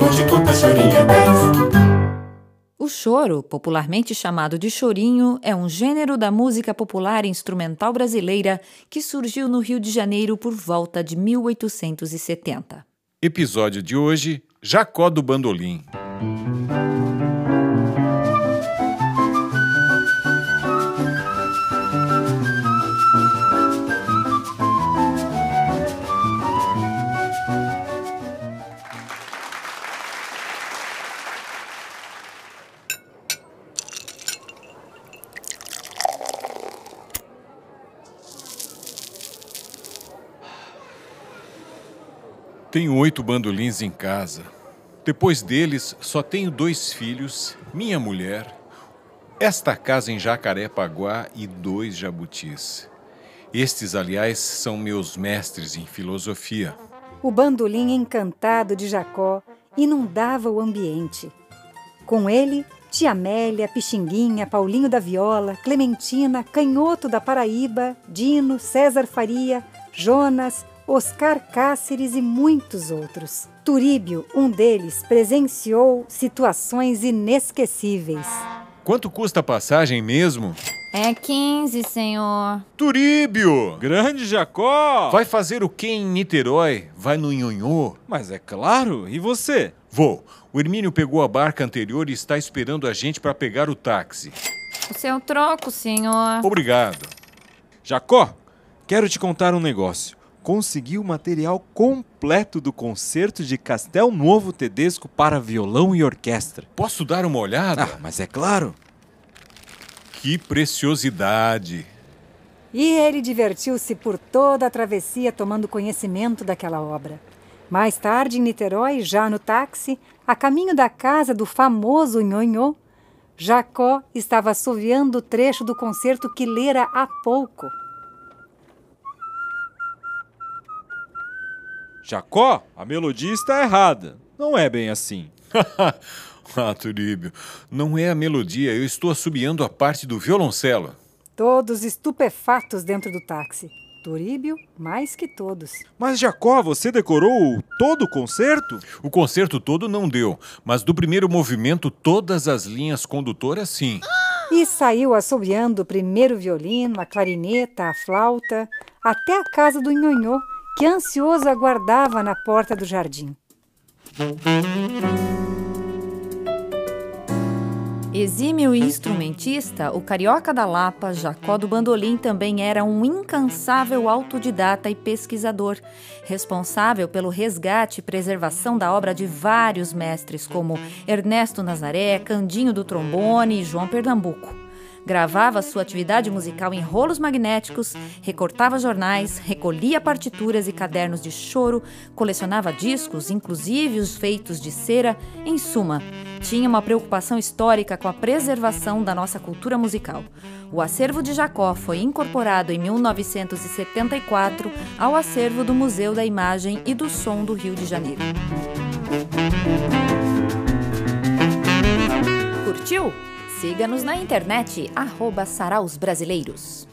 hoje conta chorinho 10. O choro, popularmente chamado de chorinho, é um gênero da música popular instrumental brasileira que surgiu no Rio de Janeiro por volta de 1870. Episódio de hoje: Jacó do Bandolim. Tenho oito bandolins em casa. Depois deles, só tenho dois filhos, minha mulher, esta casa em Jacarepaguá e dois jabutis. Estes, aliás, são meus mestres em filosofia. O bandolim encantado de Jacó inundava o ambiente. Com ele, Tia Amélia, Pixinguinha, Paulinho da Viola, Clementina, Canhoto da Paraíba, Dino, César Faria, Jonas, Oscar Cáceres e muitos outros. Turíbio, um deles, presenciou situações inesquecíveis. Quanto custa a passagem mesmo? É 15, senhor. Turíbio! Grande Jacó! Vai fazer o que em Niterói? Vai no Nhonhô? Mas é claro, e você? Vou. O Hermínio pegou a barca anterior e está esperando a gente para pegar o táxi. O seu troco, senhor. Obrigado. Jacó, quero te contar um negócio. Consegui o material completo do concerto de Castel Novo Tedesco para violão e orquestra. Posso dar uma olhada? Ah, mas é claro. Que preciosidade! E ele divertiu-se por toda a travessia tomando conhecimento daquela obra. Mais tarde, em Niterói, já no táxi, a caminho da casa do famoso Nhonhô, Jacó estava assoviando o trecho do concerto que lera há pouco. Jacó, a melodia está errada. Não é bem assim. ah, Turíbio, não é a melodia, eu estou assobiando a parte do violoncelo. Todos estupefatos dentro do táxi. Turíbio, mais que todos. Mas Jacó, você decorou todo o concerto? O concerto todo não deu, mas do primeiro movimento, todas as linhas condutoras, sim. E saiu assobiando o primeiro violino, a clarineta, a flauta, até a casa do nhonhô, que ansioso aguardava na porta do jardim. Exímio instrumentista, o carioca da Lapa, Jacó do Bandolim, também era um incansável autodidata e pesquisador, responsável pelo resgate e preservação da obra de vários mestres, como Ernesto Nazaré, Candinho do Trombone e João Pernambuco. Gravava sua atividade musical em rolos magnéticos, recortava jornais, recolhia partituras e cadernos de choro, colecionava discos, inclusive os feitos de cera. Em suma, tinha uma preocupação histórica com a preservação da nossa cultura musical. O acervo de Jacó foi incorporado em 1974 ao acervo do Museu da Imagem e do Som do Rio de Janeiro. Curtiu? Siga-nos na internet, arroba Saraus Brasileiros.